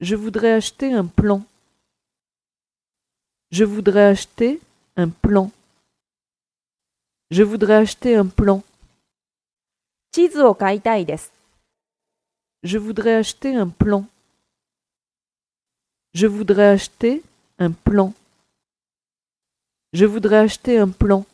Je voudrais acheter un plan. Je voudrais acheter un plan. Je voudrais acheter un plan. Je voudrais acheter un plan. Je voudrais acheter un plan. Je voudrais acheter un plan.